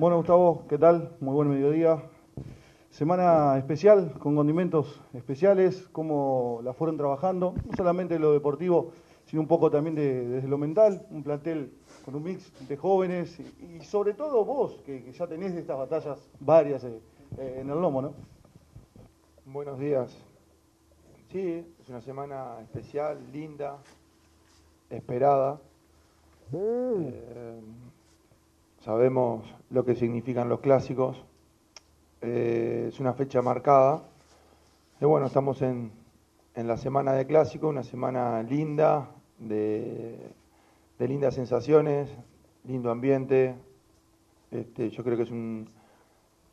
Bueno, Gustavo, ¿qué tal? Muy buen mediodía. Semana especial, con condimentos especiales, cómo la fueron trabajando, no solamente lo deportivo, sino un poco también desde lo mental, un plantel con un mix de jóvenes y, sobre todo vos, que, ya tenés de estas batallas varias eh, eh, en el lomo, ¿no? Buenos días. Sí, es una semana especial, linda, esperada. Mm. Eh, sabemos lo que significan los clásicos. es una fecha marcada. Y bueno, estamos en, en la semana de clásico, una semana linda, de, lindas sensaciones, lindo ambiente. Este, yo creo que es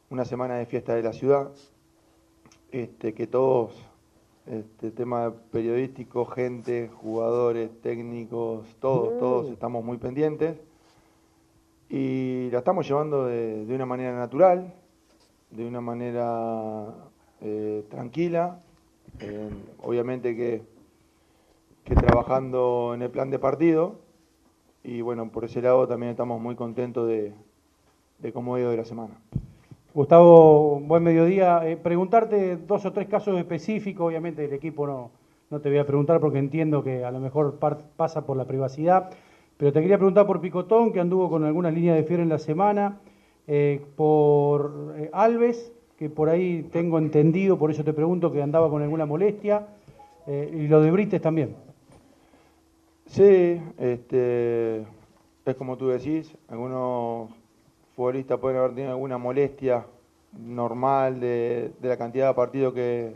una semana de fiesta de la ciudad, este, que todos, este, tema periodístico, gente, jugadores, técnicos, todos, mm. todos estamos muy pendientes. Y la estamos llevando de, una manera natural, de una manera eh, tranquila. obviamente que que trabajando en el plan de partido. Y bueno, por ese lado también estamos muy contentos de, cómo ha ido de la semana. Gustavo, buen mediodía. Eh, preguntarte dos o tres casos específicos, obviamente el equipo no, no te voy a preguntar porque entiendo que a lo mejor pasa por la privacidad, pero te quería preguntar por Picotón, que anduvo con algunas líneas de fiebre en la semana, eh, por eh, Alves, que por ahí tengo entendido, por eso te pregunto, que andaba con alguna molestia, y lo de Brites también. Sí, este, es como tú decís, algunos futbolistas pueden haber tenido alguna molestia normal de, la cantidad de partidos que,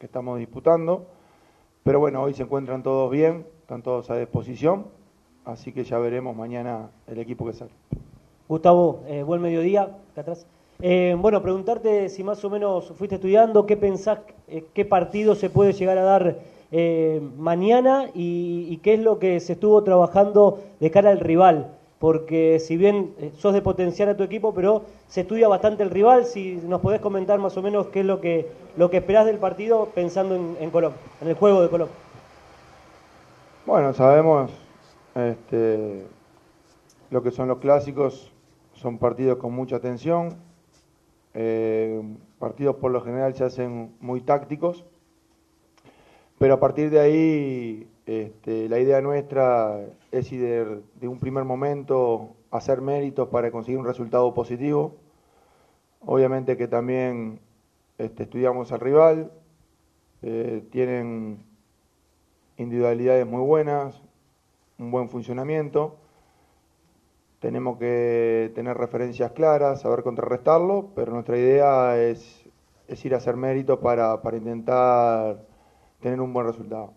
estamos disputando, pero bueno, hoy se encuentran todos bien, están todos a disposición, así que ya veremos mañana el equipo que sale. Gustavo, eh, buen mediodía, acá atrás. Eh, bueno, preguntarte si más o menos fuiste estudiando, qué pensás, eh, qué partido se puede llegar a dar mañana y, qué es lo que se estuvo trabajando de cara al rival. Porque si bien sos de potenciar a tu equipo, pero se estudia bastante el rival, si nos podés comentar más o menos qué es lo que, lo que esperás del partido pensando en, en Colón, en el juego de Colón. Bueno, sabemos este, lo que son los clásicos, son partidos con mucha tensión, eh, partidos por lo general se hacen muy tácticos, pero a partir de ahí, este, la idea nuestra es de, un primer momento hacer méritos para conseguir un resultado positivo. Obviamente que también este, estudiamos al rival, eh, tienen individualidades muy buenas, un buen funcionamiento. Tenemos que tener referencias claras, saber contrarrestarlo, pero nuestra idea es, ir a hacer méritos para intentar tener un buen resultado.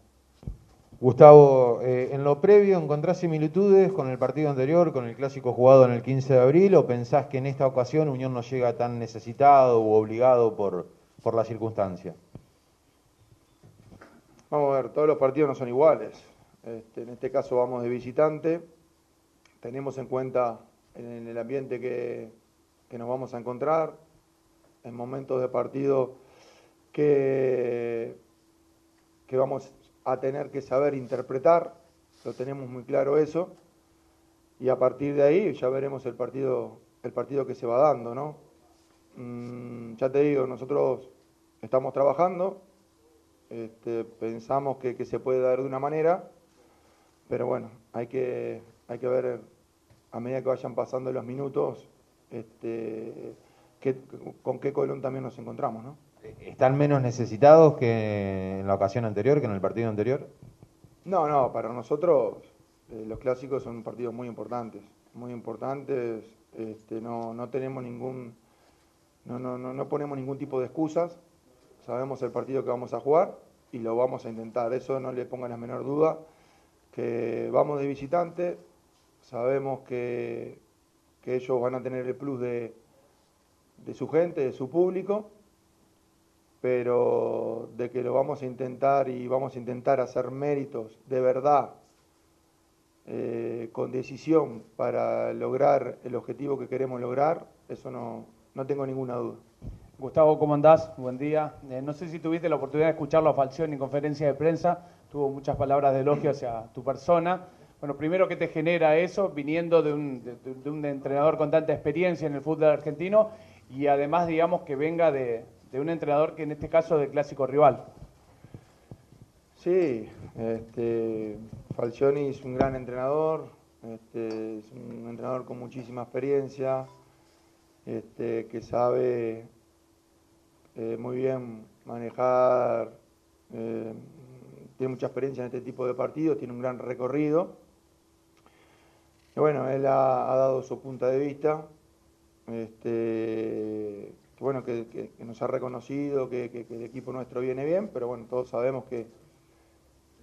Gustavo, eh, en lo previo, ¿encontrás similitudes con el partido anterior, con el clásico jugado en el 15 de abril, o pensás que en esta ocasión Unión no llega tan necesitado u obligado por, por la circunstancia? Vamos a ver, todos los partidos no son iguales. Este, en este caso vamos de visitante, tenemos en cuenta en el ambiente que, que nos vamos a encontrar, en momentos de partido que que vamos a tener que saber interpretar, lo tenemos muy claro eso, y a partir de ahí ya veremos el partido, el partido que se va dando, ¿no? Mm, ya te digo, nosotros estamos trabajando, este, pensamos que, se puede dar de una manera, pero bueno, hay que, hay que ver a medida que vayan pasando los minutos este, con qué Colón también nos encontramos, ¿no? ¿Están menos necesitados que en la ocasión anterior, que en el partido anterior? No, no, para nosotros eh, los clásicos son partidos muy importantes, muy importantes, este, no, no tenemos ningún, no, no, no, no ponemos ningún tipo de excusas, sabemos el partido que vamos a jugar y lo vamos a intentar, eso no le pongan la menor duda, que vamos de visitante, sabemos que, que ellos van a tener el plus de, de su gente, de su público, pero de que lo vamos a intentar y vamos a intentar hacer méritos de verdad, eh, con decisión para lograr el objetivo que queremos lograr, eso no, no tengo ninguna duda. Gustavo, ¿cómo andás? Buen día. Eh, no sé si tuviste la oportunidad de escucharlo a Falcioni en conferencia de prensa, tuvo muchas palabras de elogio hacia tu persona. Bueno, primero, ¿qué te genera eso viniendo de un, de, un entrenador con tanta experiencia en el fútbol argentino y además, digamos, que venga de, de un entrenador que en este caso es de clásico rival? Sí, este, Falcioni es un gran entrenador, este, es un entrenador con muchísima experiencia, este, que sabe eh, muy bien manejar, eh, tiene mucha experiencia en este tipo de partidos, tiene un gran recorrido. Y bueno, él ha, dado su punto de vista, este, bueno, que, nos ha reconocido que, el equipo nuestro viene bien, pero bueno, todos sabemos que,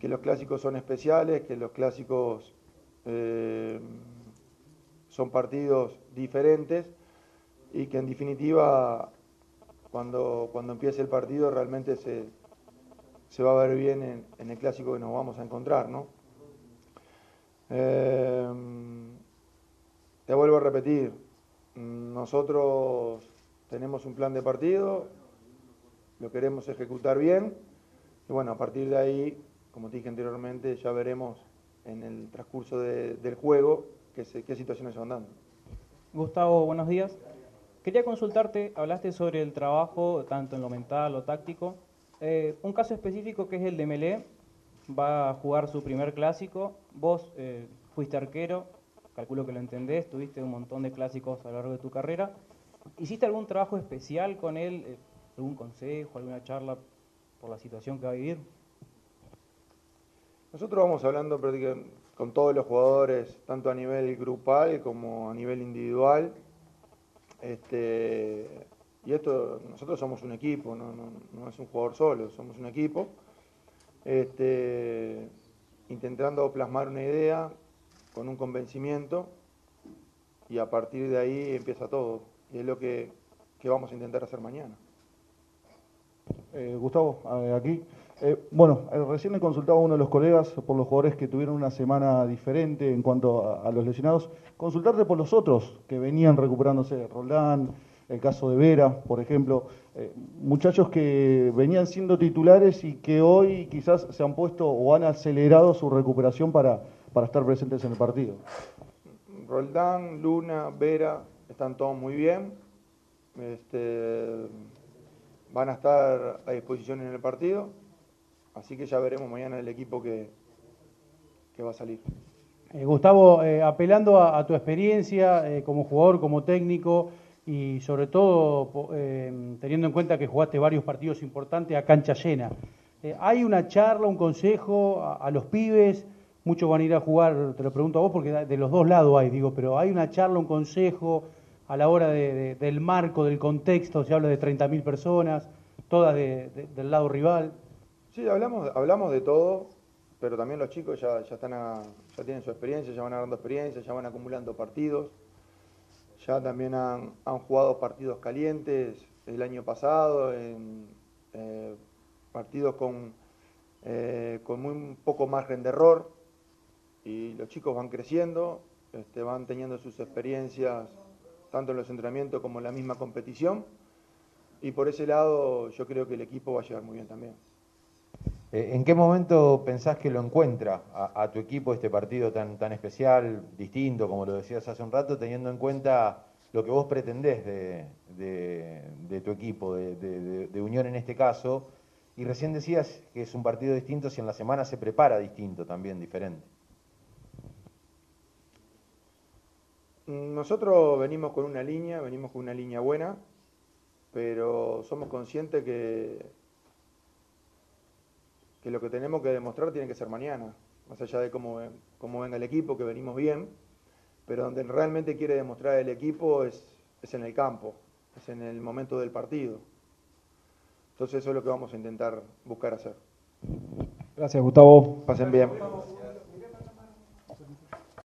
los clásicos son especiales, que los clásicos eh, son partidos diferentes y que en definitiva cuando, cuando empiece el partido realmente se, se va a ver bien en, el clásico que nos vamos a encontrar, ¿no? Eh, te vuelvo a repetir, nosotros tenemos un plan de partido, lo queremos ejecutar bien, y bueno, a partir de ahí, como te dije anteriormente, ya veremos en el transcurso del juego qué, qué situaciones se van dando. Gustavo, buenos días. Quería consultarte, hablaste sobre el trabajo, tanto en lo mental o táctico. Eh, un caso específico que es el de Melé, va a jugar su primer clásico. Vos eh, fuiste arquero, calculo que lo entendés, tuviste un montón de clásicos a lo largo de tu carrera. ¿Hiciste algún trabajo especial con él? Eh, ¿Algún consejo, alguna charla por la situación que va a vivir? Nosotros vamos hablando con todos los jugadores, tanto a nivel grupal como a nivel individual. Este, y esto, nosotros somos un equipo, no, es un jugador solo, somos un equipo. Este, intentando plasmar una idea con un convencimiento y a partir de ahí empieza todo. Y es lo que, vamos a intentar hacer mañana. Eh, Gustavo, aquí. Eh, bueno, eh, recién he consultado a uno de los colegas por los jugadores que tuvieron una semana diferente en cuanto a, los lesionados. Consultarte por los otros que venían recuperándose, Roldán, el caso de Vera, por ejemplo, eh, muchachos que venían siendo titulares y que hoy quizás se han puesto o han acelerado su recuperación para, para estar presentes en el partido. Roldán, Luna, Vera, están todos muy bien. Este, van a estar a disposición en el partido Así que ya veremos mañana el equipo que, que va a salir. Eh, Gustavo, eh, apelando a, tu experiencia eh, como jugador, como técnico y sobre todo teniendo en cuenta que jugaste varios partidos importantes a cancha llena, ¿hay una charla, un consejo a, los pibes? Muchos van a ir a jugar, te lo pregunto a vos porque de los dos lados hay, digo, pero ¿hay una charla, un consejo a la hora del marco, del contexto? Se habla de 30.000 personas, todas del lado rival. Sí, hablamos, hablamos de todo, pero también los chicos ya, están ya tienen su experiencia, ya van agarrando experiencia, ya van acumulando partidos, ya también han, jugado partidos calientes el año pasado, en eh, partidos con, eh, con muy poco margen de error, y los chicos van creciendo, este, van teniendo sus experiencias tanto en los entrenamientos como en la misma competición, y por ese lado yo creo que el equipo va a llegar muy bien también. Eh, ¿En qué momento pensás que lo encuentra a, tu equipo este partido tan, tan especial, distinto, como lo decías hace un rato, teniendo en cuenta lo que vos pretendés de, tu equipo, de, Unión en este caso? Y recién decías que es un partido distinto si en la semana se prepara distinto también, diferente. Nosotros venimos con una línea, venimos con una línea buena, pero somos conscientes que que lo que tenemos que demostrar tiene que ser mañana, más allá de cómo, cómo venga el equipo, que venimos bien, pero donde realmente quiere demostrar el equipo es, es en el campo, es en el momento del partido. Entonces eso es lo que vamos a intentar buscar hacer. Gracias, Gustavo. Pasen bien.